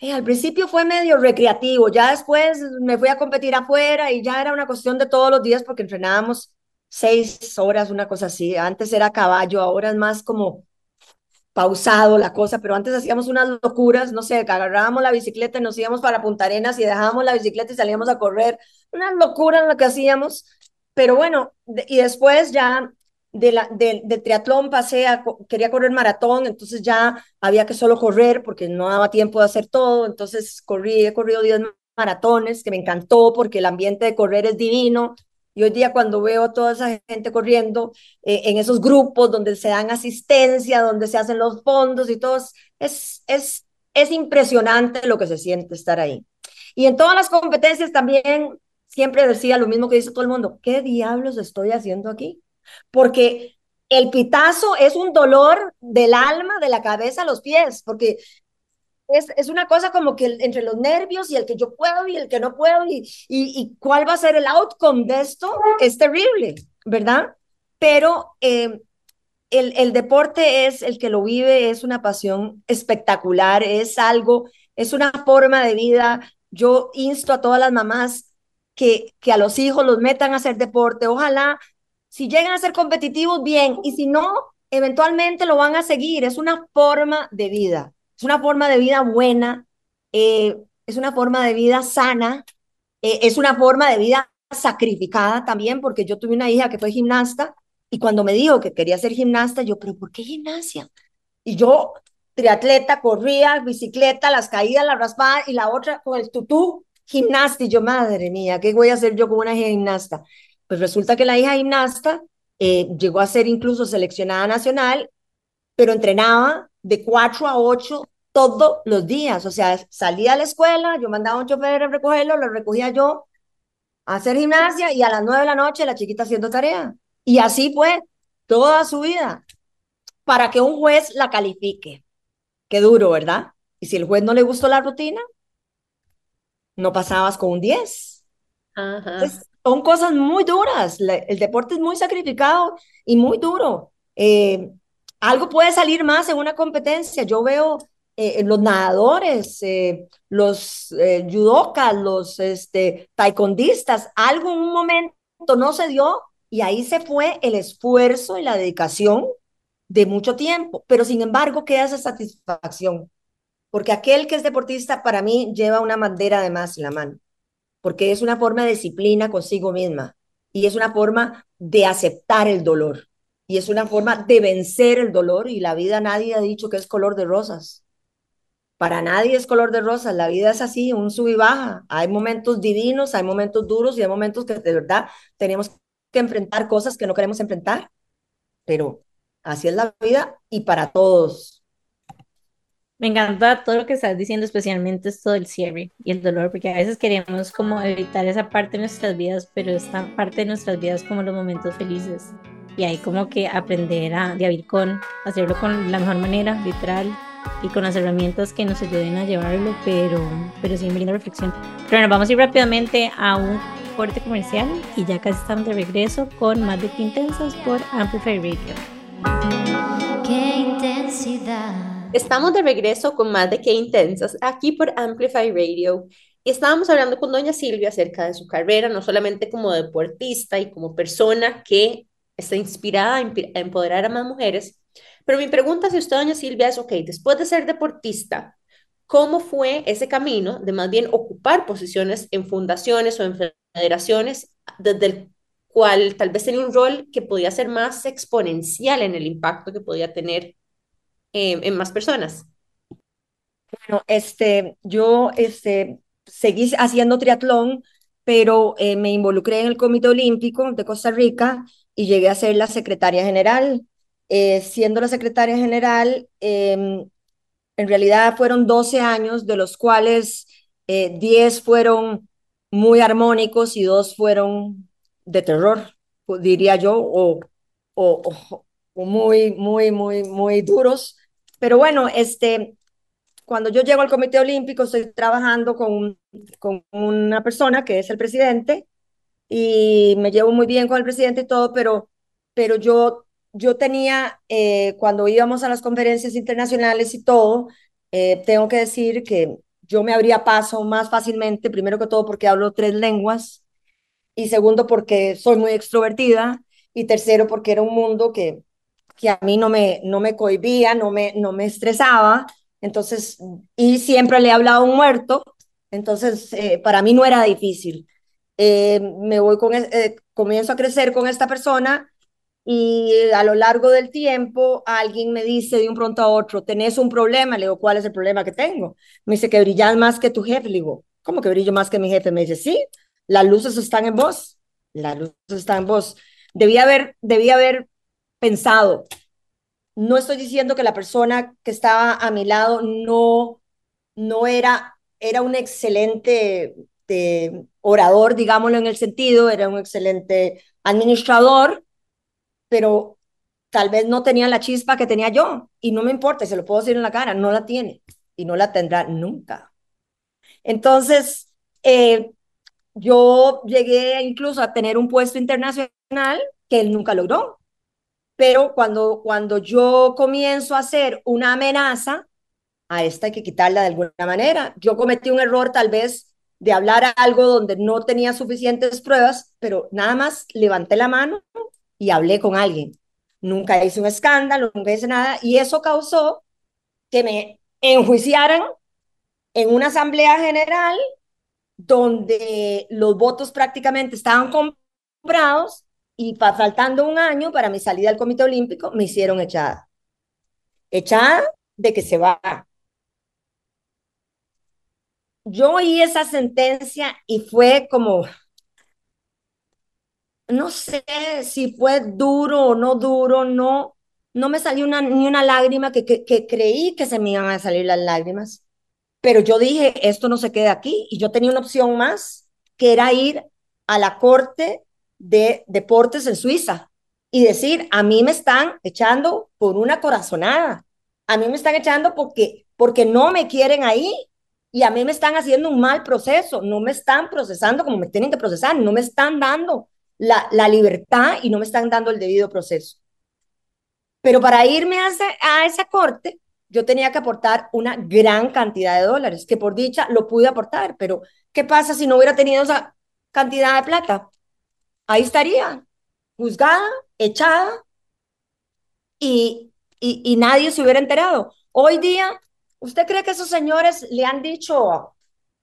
eh, al principio fue medio recreativo, ya después me fui a competir afuera y ya era una cuestión de todos los días porque entrenábamos seis horas, una cosa así. Antes era caballo, ahora es más como pausado la cosa, pero antes hacíamos unas locuras, no sé, agarrábamos la bicicleta y nos íbamos para Punta Arenas y dejábamos la bicicleta y salíamos a correr. Una locura lo que hacíamos. Pero bueno, y después ya de la, de, del triatlón pasé a, quería correr maratón, entonces ya había que solo correr porque no daba tiempo de hacer todo, entonces corrí, he corrido 10 maratones, que me encantó porque el ambiente de correr es divino, y hoy día cuando veo toda esa gente corriendo eh, en esos grupos donde se dan asistencia, donde se hacen los fondos y todo, es, es, es impresionante lo que se siente estar ahí. Y en todas las competencias también siempre decía lo mismo que dice todo el mundo, ¿qué diablos estoy haciendo aquí? Porque el pitazo es un dolor del alma, de la cabeza a los pies, porque es, una cosa como que entre los nervios y el que yo puedo y el que no puedo y, y, cuál va a ser el outcome de esto es terrible, ¿verdad? Pero eh, el, el deporte es el que lo vive, es una pasión espectacular, es algo, es una forma de vida. Yo insto a todas las mamás que, que a los hijos los metan a hacer deporte. Ojalá, si llegan a ser competitivos, bien, y si no, eventualmente lo van a seguir. Es una forma de vida. Es una forma de vida buena, eh, es una forma de vida sana, eh, es una forma de vida sacrificada también, porque yo tuve una hija que fue gimnasta y cuando me dijo que quería ser gimnasta, yo, pero ¿por qué gimnasia? Y yo, triatleta, corría, bicicleta, las caídas, la raspada y la otra con el tutú, gimnasta. Y yo, madre mía, ¿qué voy a hacer yo con una hija gimnasta? Pues resulta que la hija gimnasta eh, llegó a ser incluso seleccionada nacional, pero entrenaba de 4 a 8 todos los días. O sea, salía a la escuela, yo mandaba a un chofer a recogerlo, lo recogía yo a hacer gimnasia y a las 9 de la noche la chiquita haciendo tarea. Y así fue toda su vida para que un juez la califique. Qué duro, ¿verdad? Y si el juez no le gustó la rutina, no pasabas con un 10. son cosas muy duras. el deporte es muy sacrificado y muy duro. Eh, algo puede salir más en una competencia. Yo veo eh, los nadadores, eh, los eh, los este, taekwondistas, algo en un momento no se dio y ahí se fue el esfuerzo y la dedicación de mucho tiempo, pero sin embargo queda esa satisfacción, porque aquel que es deportista para mí lleva una bandera de más en la mano, porque es una forma de disciplina consigo misma y es una forma de aceptar el dolor y es una forma de vencer el dolor y la vida nadie ha dicho que es color de rosas. Para nadie es color de rosas, la vida es así, un sub y baja. Hay momentos divinos, hay momentos duros y hay momentos que de verdad tenemos que enfrentar cosas que no queremos enfrentar, pero así es la vida y para todos. Me encanta todo lo que estás diciendo, especialmente esto del cierre y el dolor, porque a veces queremos como evitar esa parte de nuestras vidas, pero esta parte de nuestras vidas como los momentos felices y hay como que aprender a, vivir con, hacerlo con la mejor manera, literal, y con las herramientas que nos ayuden a llevarlo, pero, pero sí, me linda reflexión. Pero bueno, vamos a ir rápidamente a un corte comercial y ya casi estamos de regreso con más de que intensas por Amplify Radio. Qué intensidad. Estamos de regreso con más de qué intensas aquí por Amplify Radio. Y estábamos hablando con doña Silvia acerca de su carrera, no solamente como deportista y como persona que está inspirada a empoderar a más mujeres. Pero mi pregunta si usted, doña Silvia, es, ok, después de ser deportista, cómo fue ese camino de más bien ocupar posiciones en fundaciones o en federaciones desde el cual tal vez tenía un rol que podía ser más exponencial en el impacto que podía tener eh, en más personas. Bueno, este, yo este, seguí haciendo triatlón, pero eh, me involucré en el Comité Olímpico de Costa Rica y llegué a ser la secretaria general. Eh, siendo la secretaria general, em, en realidad fueron 12 años, de los cuales 10 fueron muy armónicos y dos fueron de terror, diría yo, o, o, o muy, muy, muy, muy duros. Pero bueno, este, cuando yo llego al Comité Olímpico, estoy trabajando con, con una persona que es el presidente y me llevo muy bien con el presidente y todo, pero, pero yo, yo tenía, eh, cuando íbamos a las conferencias internacionales y todo, eh, tengo que decir que yo me abría paso más fácilmente, primero que todo porque hablo tres lenguas y segundo porque soy muy extrovertida y tercero porque era un mundo que, que a mí no me, no me cohibía, no me, no me estresaba entonces, y siempre le he hablado a un muerto, entonces eh, para mí no era difícil. Eh, me voy con, eh, comienzo a crecer con esta persona y a lo largo del tiempo alguien me dice de un pronto a otro, tenés un problema, le digo, ¿cuál es el problema que tengo? Me dice que brillas más que tu jefe, le digo, ¿cómo que brillo más que mi jefe? Me dice, sí, las luces están en vos, las luces están en vos. Debía haber, debía haber pensado, no estoy diciendo que la persona que estaba a mi lado no, no era, era un excelente eh, orador, digámoslo en el sentido, era un excelente administrador, pero tal vez no tenía la chispa que tenía yo. Y no me importa, se lo puedo decir en la cara, no la tiene y no la tendrá nunca. Entonces, eh, yo llegué incluso a tener un puesto internacional que él nunca logró pero cuando, cuando yo comienzo a hacer una amenaza, a esta hay que quitarla de alguna manera. Yo cometí un error tal vez de hablar algo donde no tenía suficientes pruebas, pero nada más levanté la mano y hablé con alguien. Nunca hice un escándalo, nunca hice nada, y eso causó que me enjuiciaran en una asamblea general donde los votos prácticamente estaban comprados y faltando un año para mi salida al Comité Olímpico, me hicieron echada. Echada de que se va. Yo oí esa sentencia y fue como, no sé si fue duro o no duro, no, no me salió una, ni una lágrima que, que, creí que se me iban a salir las lágrimas. Pero yo dije, esto no se queda aquí. Y yo tenía una opción más, que era ir a la corte de deportes en Suiza y decir, a mí me están echando por una corazonada, a mí me están echando porque, porque no me quieren ahí y a mí me están haciendo un mal proceso, no me están procesando como me tienen que procesar, no me están dando la, la libertad y no me están dando el debido proceso. Pero para irme a, a esa corte, yo tenía que aportar una gran cantidad de dólares, que por dicha lo pude aportar, pero ¿qué pasa si no hubiera tenido esa cantidad de plata? ahí estaría, juzgada, echada, y, y, nadie se hubiera enterado. Hoy día, ¿usted cree que esos señores le han dicho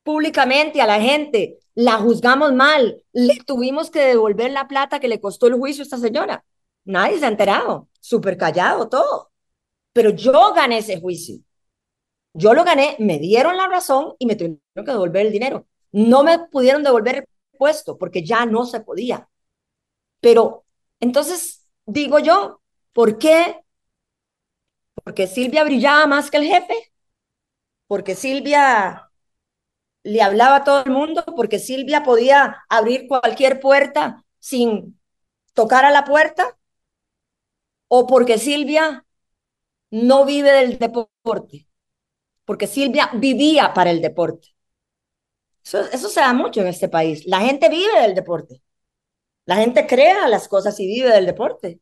públicamente a la gente, la juzgamos mal, le tuvimos que devolver la plata que le costó el juicio a esta señora? Nadie se ha enterado, súper callado todo. Pero yo gané ese juicio. Yo lo gané, me dieron la razón y me tuvieron que devolver el dinero. No me pudieron devolver el puesto porque ya no se podía. Pero entonces digo yo, ¿por qué? Porque Silvia brillaba más que el jefe, porque Silvia le hablaba a todo el mundo, porque Silvia podía abrir cualquier puerta sin tocar a la puerta, o porque Silvia no vive del deporte, porque Silvia vivía para el deporte. Eso, se da mucho en este país. La gente vive del deporte. La gente crea las cosas y vive del deporte.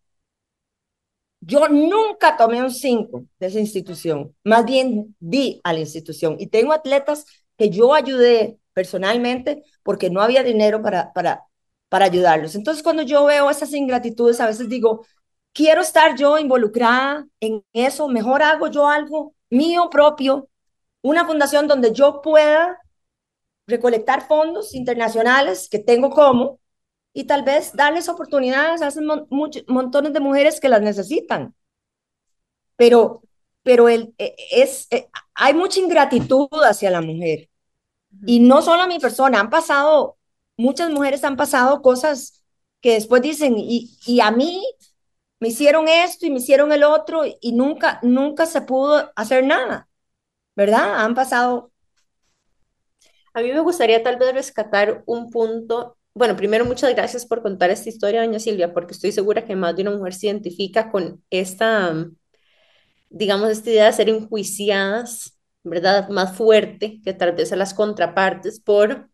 Yo nunca tomé un 5 de esa institución, más bien di a la institución. Y tengo atletas que yo ayudé personalmente porque no había dinero para, para, para ayudarlos. Entonces, cuando yo veo esas ingratitudes, a veces digo, quiero estar yo involucrada en eso, mejor hago yo algo mío propio una fundación donde yo pueda recolectar fondos internacionales que tengo como y tal vez darles oportunidades a esos montones de mujeres que las necesitan. Pero, pero el, e, es, e, hay mucha ingratitud hacia la mujer. Y no solo a mi persona, han pasado, muchas mujeres han pasado cosas que después dicen, y, y a mí me hicieron esto y me hicieron el otro y nunca, nunca se pudo hacer nada, ¿verdad? Han pasado. A mí me gustaría tal vez rescatar un punto. Bueno, primero, muchas gracias por contar esta historia, doña Silvia, porque estoy segura que más de una mujer se identifica con esta, digamos, esta idea de ser enjuiciadas, ¿verdad? Más fuerte que tal vez a las contrapartes por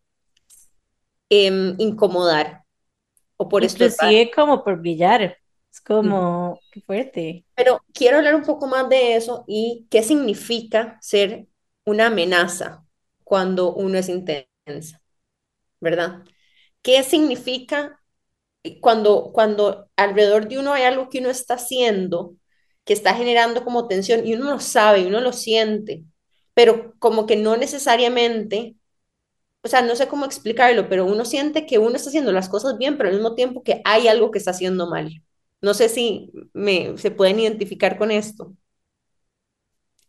em, incomodar o por Inclusive como por brillar. Es como, qué fuerte. Pero quiero hablar un poco más de eso y qué significa ser una amenaza cuando uno es intensa, ¿verdad? ¿Qué significa cuando, cuando alrededor de uno hay algo que uno está haciendo que está generando como tensión y uno lo sabe, uno lo siente, pero como que no necesariamente, o sea, no sé cómo explicarlo, pero uno siente que uno está haciendo las cosas bien, pero al mismo tiempo que hay algo que está haciendo mal. No sé si me, se pueden identificar con esto.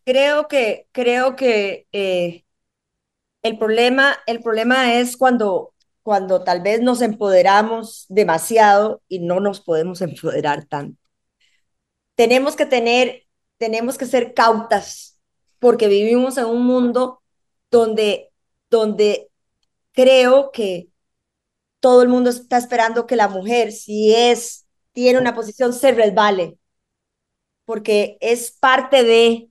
Creo que, creo que eh, el, problema, el problema es cuando, cuando tal vez nos empoderamos demasiado y no nos podemos empoderar tanto. Tenemos que tener, tenemos que ser cautas porque vivimos en un mundo donde, donde creo que todo el mundo está esperando que la mujer, si es tiene una posición se resbale, porque es parte de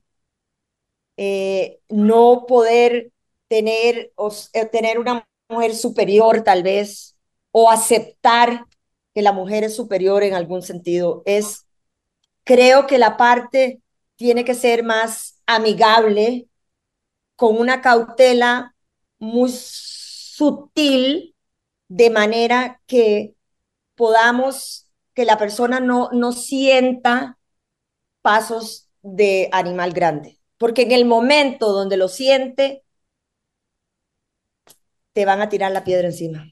eh, no poder tener, o, eh, tener una mujer superior tal vez, o aceptar que la mujer es superior en algún sentido. Es, creo que la parte tiene que ser más amigable, con una cautela muy sutil, de manera que podamos que la persona no, no sienta pasos de animal grande, porque en el momento donde lo siente, te van a tirar la piedra encima.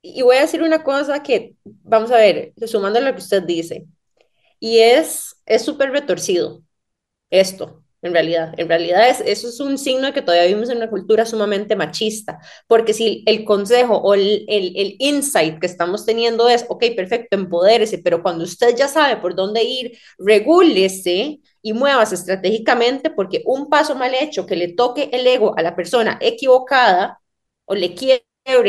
Y voy a decir una cosa que, vamos a ver, sumando lo que usted dice, y es súper retorcido esto, en realidad. En realidad es, eso es un signo de que todavía vivimos en una cultura sumamente machista, porque si el consejo o el, el, el insight que estamos teniendo es, ok, perfecto, empodérese, pero cuando usted ya sabe por dónde ir, regúlese y muévase estratégicamente, porque un paso mal hecho que le toque el ego a la persona equivocada o le quiebre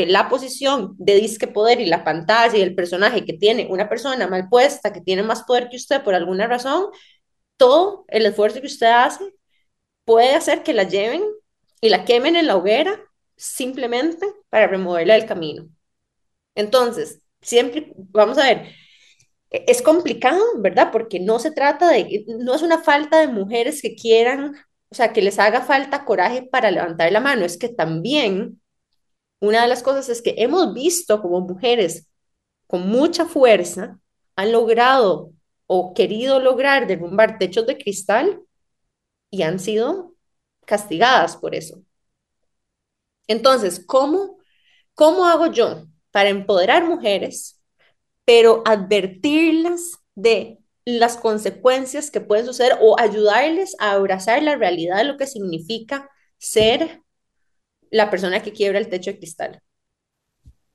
la posición de disque poder y la pantalla y el personaje que tiene una persona mal puesta, que tiene más poder que usted por alguna razón, todo el esfuerzo que usted hace puede hacer que la lleven y la quemen en la hoguera simplemente para removerla del camino. Entonces, siempre, vamos a ver, e, es complicado, ¿verdad? Porque no se trata de, no es una falta de mujeres que quieran, o sea, que les haga falta coraje para levantar la mano, es que también una de las cosas es que hemos visto como mujeres con mucha fuerza han logrado o querido lograr derrumbar techos de cristal y han sido castigadas por eso. Entonces, ¿cómo, cómo hago yo para empoderar mujeres, pero advertirlas de las consecuencias que pueden suceder o ayudarles a abrazar la realidad de lo que significa ser la persona que quiebra el techo de cristal?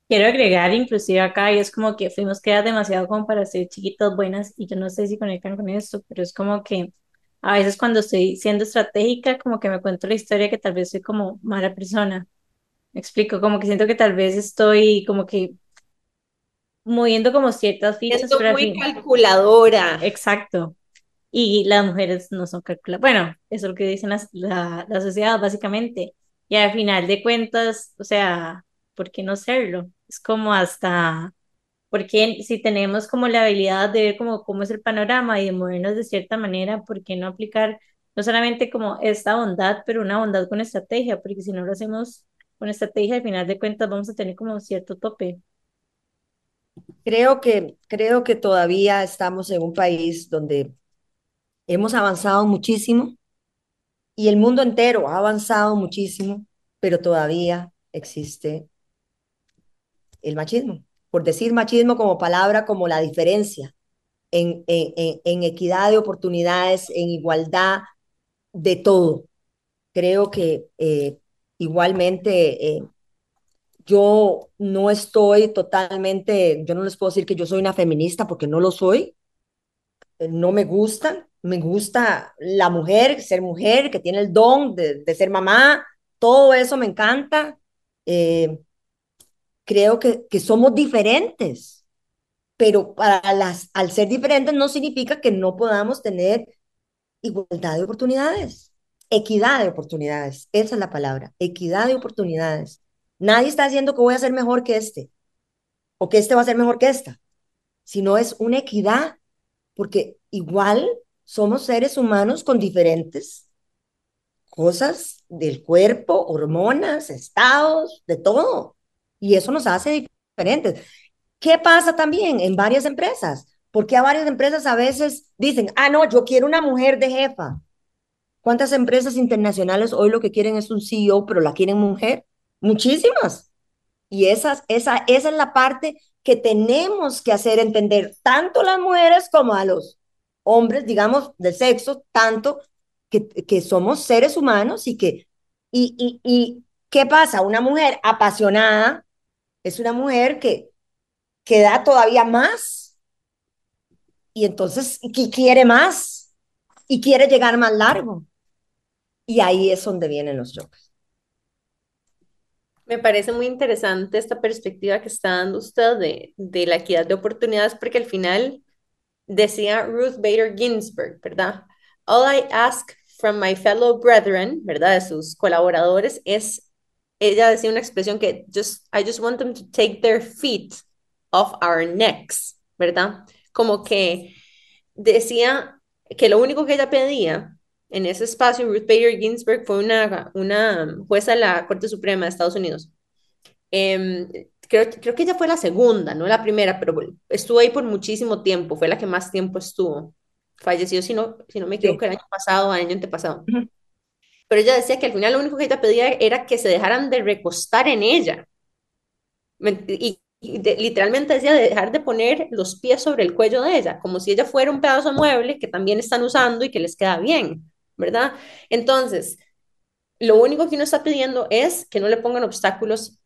Quiero agregar inclusive acá, y es como que fuimos quedas demasiado como para ser chiquitas buenas, y yo no sé si conectan con esto, pero es como que a veces cuando estoy siendo estratégica, como que me cuento la historia que tal vez soy como mala persona. Me explico, como que siento que tal vez estoy como que moviendo como ciertas fichas. Siento muy calculadora. Exacto. Y las mujeres no son calculadoras. Bueno, eso es lo que dicen la, la sociedad básicamente. Y al final de cuentas, o sea, ¿por qué no serlo? Es como hasta, porque si tenemos como la habilidad de ver como cómo es el panorama y de movernos de cierta manera, ¿por qué no aplicar no solamente como esta bondad, pero una bondad con estrategia? Porque si no lo hacemos con estrategia, al final de cuentas vamos a tener como cierto tope. Creo que, creo que todavía estamos en un país donde hemos avanzado muchísimo, y el mundo entero ha avanzado muchísimo, pero todavía existe el machismo. Por decir machismo como palabra, como la diferencia en, equidad de oportunidades, en igualdad de todo. Creo que eh, igualmente eh, yo no estoy totalmente, yo no les puedo decir que yo soy una feminista porque no lo soy, eh, no me gusta, me gusta la mujer, ser mujer, que tiene el don de, de ser mamá, todo eso me encanta. Eh, creo que, que somos diferentes, pero para las, al ser diferentes no significa que no podamos tener igualdad de oportunidades, equidad de oportunidades, esa es la palabra, equidad de oportunidades. Nadie está diciendo que voy a ser mejor que este o que este va a ser mejor que esta, sino es una equidad, porque igual somos seres humanos con diferentes cosas del cuerpo, hormonas, estados, de todo. Y eso nos hace diferentes. ¿Qué pasa también en varias empresas? Porque a varias empresas a veces dicen, ah, no, yo quiero una mujer de jefa. ¿Cuántas empresas internacionales hoy lo que quieren es un CEO, pero la quieren mujer? Muchísimas. Y esa, esa es la parte que tenemos que hacer entender tanto las mujeres como a los hombres, digamos, de sexo, tanto que, que somos seres humanos y que, y, y, ¿qué pasa? Una mujer apasionada es una mujer que, que da todavía más y entonces quiere más y quiere llegar más largo. Y ahí es donde vienen los choques. Me parece muy interesante esta perspectiva que está dando usted de, de la equidad de oportunidades, porque al final decía Ruth Bader Ginsburg, ¿verdad? All I ask from my fellow brethren, ¿verdad? De sus colaboradores, es, ella decía una expresión que just, I just want them to take their feet off our necks, ¿verdad? Como que decía que lo único que ella pedía en ese espacio, Ruth Bader Ginsburg fue una, una jueza de la Corte Suprema de Estados Unidos. Eh, creo, creo que ella fue la segunda, no la primera, pero estuvo ahí por muchísimo tiempo, fue la que más tiempo estuvo. Falleció, si no, si no me equivoco, sí. el año pasado, año antepasado. Uh -huh. Pero ella decía que al final lo único que ella pedía era que se dejaran de recostar en ella. Y, y de, literalmente decía de dejar de poner los pies sobre el cuello de ella, como si ella fuera un pedazo de mueble que también están usando y que les queda bien. ¿verdad? Entonces, lo único que uno está pidiendo es que no le pongan obstáculos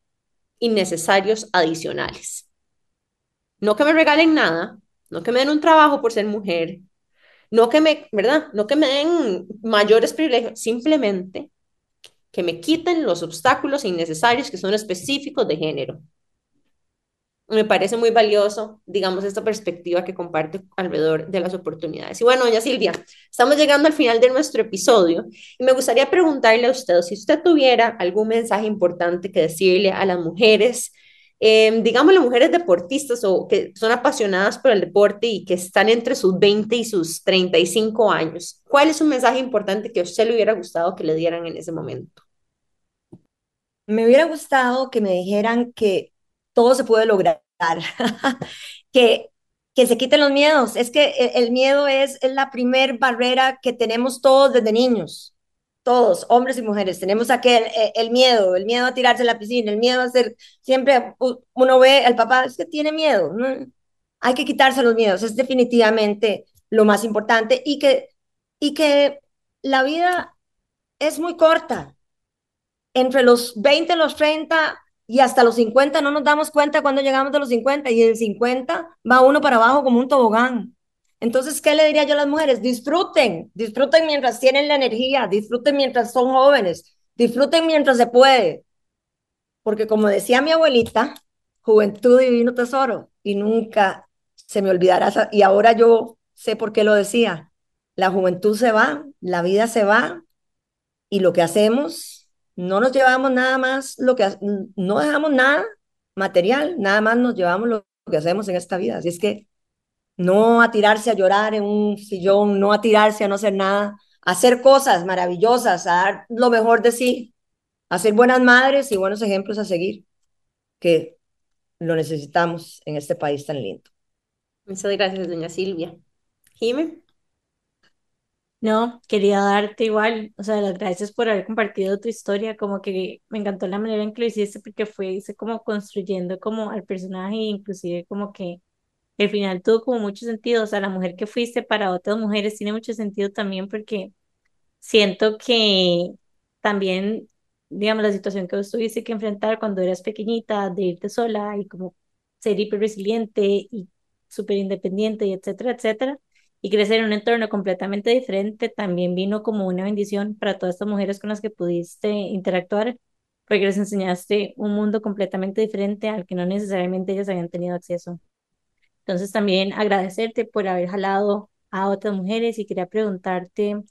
innecesarios adicionales. No que me regalen nada, no que me den un trabajo por ser mujer, no que me, ¿verdad? No que me den mayores privilegios, simplemente que me quiten los obstáculos innecesarios que son específicos de género me parece muy valioso, digamos, esta perspectiva que comparte alrededor de las oportunidades. Y bueno, doña Silvia, estamos llegando al final de nuestro episodio y me gustaría preguntarle a usted si usted tuviera algún mensaje importante que decirle a las mujeres, eh, digamos, las mujeres deportistas o que son apasionadas por el deporte y que están entre sus 20 y sus 35 años. ¿Cuál es un mensaje importante que a usted le hubiera gustado que le dieran en ese momento? Me hubiera gustado que me dijeran que todo se puede lograr. [LAUGHS] que, que se quiten los miedos. Es que el, el miedo es, la primer barrera que tenemos todos desde niños. Todos, hombres y mujeres, tenemos aquel, el, el miedo, el miedo a tirarse a la piscina, el miedo a ser, siempre uno ve al papá, es que tiene miedo, hay que quitarse los miedos, es definitivamente lo más importante y que, y que la vida es muy corta. Entre los 20 y los 30 y hasta los 50 no nos damos cuenta cuando llegamos de los 50 y el 50 va uno para abajo como un tobogán. Entonces, ¿qué le diría yo a las mujeres? Disfruten, disfruten mientras tienen la energía, disfruten mientras son jóvenes, disfruten mientras se puede. Porque como decía mi abuelita, juventud divino tesoro, y nunca se me olvidará, y ahora yo sé por qué lo decía, la juventud se va, la vida se va, y lo que hacemos no nos llevamos nada más lo que no dejamos nada material, nada más nos llevamos lo que hacemos en esta vida. Así es que no a tirarse a llorar en un sillón, no a tirarse a no hacer nada, a hacer cosas maravillosas, a dar lo mejor de sí, a ser buenas madres y buenos ejemplos a seguir, que lo necesitamos en este país tan lindo. Muchas gracias, doña Silvia. Jimé. No, quería darte igual, o sea, las gracias por haber compartido tu historia, como que me encantó la manera en que lo hiciste porque fue, como construyendo como al personaje, inclusive como que el final tuvo como mucho sentido, o sea, la mujer que fuiste para otras mujeres tiene mucho sentido también porque siento que también, digamos, la situación que vos tuviste que enfrentar cuando eras pequeñita, de irte sola y como ser hiper resiliente y súper independiente y etcétera, etcétera, y crecer en un entorno completamente diferente, también vino como una bendición para todas estas mujeres con las que pudiste interactuar, porque les enseñaste un mundo completamente diferente al que no necesariamente ellas habían tenido acceso. Entonces también agradecerte por haber jalado a otras mujeres y quería preguntarte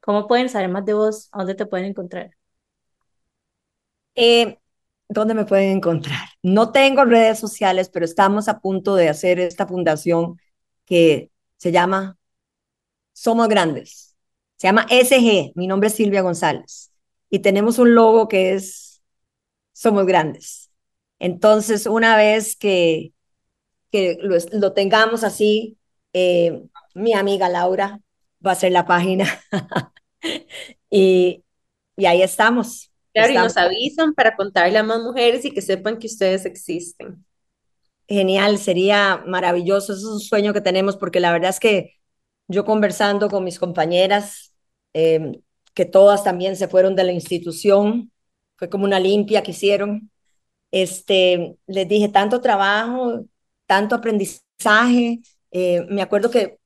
cómo pueden saber más de vos, a dónde te pueden encontrar. Eh, ¿Dónde me pueden encontrar? No tengo redes sociales, pero estamos a punto de hacer esta fundación que se llama Somos Grandes. Se llama SG. Mi nombre es Silvia González. Y tenemos un logo que es Somos Grandes. Entonces, una vez que, que lo, lo tengamos así, eh, mi amiga Laura va a hacer la página. [LAUGHS] y, y ahí estamos. Claro, y nos avisan para contarle a más mujeres y que sepan que ustedes existen. Genial, sería maravilloso. Es un sueño que tenemos porque la verdad es que yo conversando con mis compañeras, eh, que todas también se fueron de la institución, fue como una limpia que hicieron, este, les dije tanto trabajo, tanto aprendizaje. Eh, me acuerdo que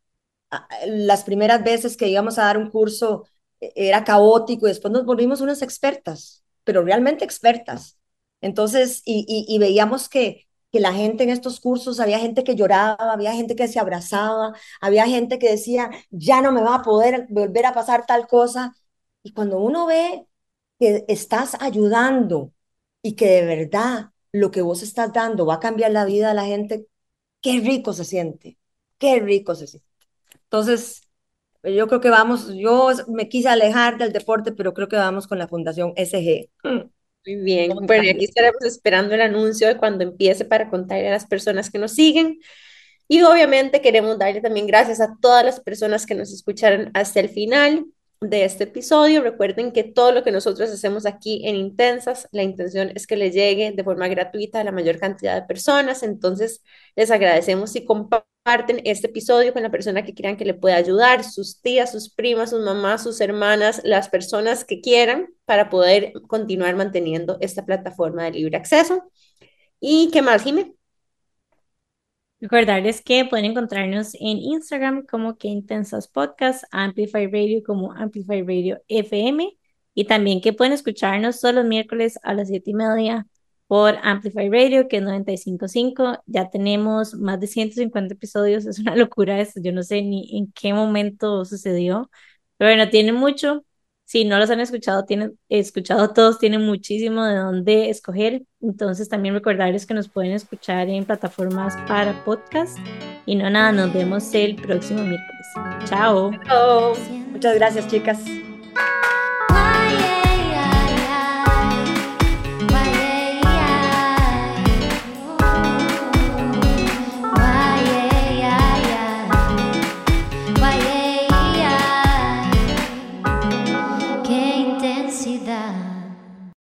las primeras veces que íbamos a dar un curso, era caótico y después nos volvimos unas expertas, pero realmente expertas. Entonces, y veíamos que, que la gente en estos cursos, había gente que lloraba, había gente que se abrazaba, había gente que decía, ya no me va a poder volver a pasar tal cosa. Y cuando uno ve que estás ayudando y que de verdad lo que vos estás dando va a cambiar la vida de la gente, qué rico se siente, qué rico se siente. Entonces, yo creo que vamos, yo me quise alejar del deporte, pero creo que vamos con la Fundación SG. Muy bien, bueno, y aquí estaremos esperando el anuncio de cuando empiece para contarle a las personas que nos siguen. Y obviamente queremos darle también gracias a todas las personas que nos escucharon hasta el final de este episodio. Recuerden que todo lo que nosotros hacemos aquí en Intensas, la intención es que le llegue de forma gratuita a la mayor cantidad de personas. Entonces, les agradecemos si comparten este episodio con la persona que quieran que le pueda ayudar, sus tías, sus primas, sus mamás, sus hermanas, las personas que quieran para poder continuar manteniendo esta plataforma de libre acceso. ¿Y qué más, Jimé? Recordarles que pueden encontrarnos en Instagram como que Intensas Podcast, Amplify Radio como Amplify Radio FM y también que pueden escucharnos todos los miércoles a las 7 y media por Amplify Radio, que es 95.5. Ya tenemos más de 150 episodios, es una locura esto, yo no sé ni en qué momento sucedió, pero bueno, tiene mucho si no los han escuchado, tienen escuchado todos, tienen muchísimo de dónde escoger. Entonces también recordarles que nos pueden escuchar en plataformas para podcast. Y no nada, nos vemos el próximo miércoles. Chao. Muchas gracias, chicas.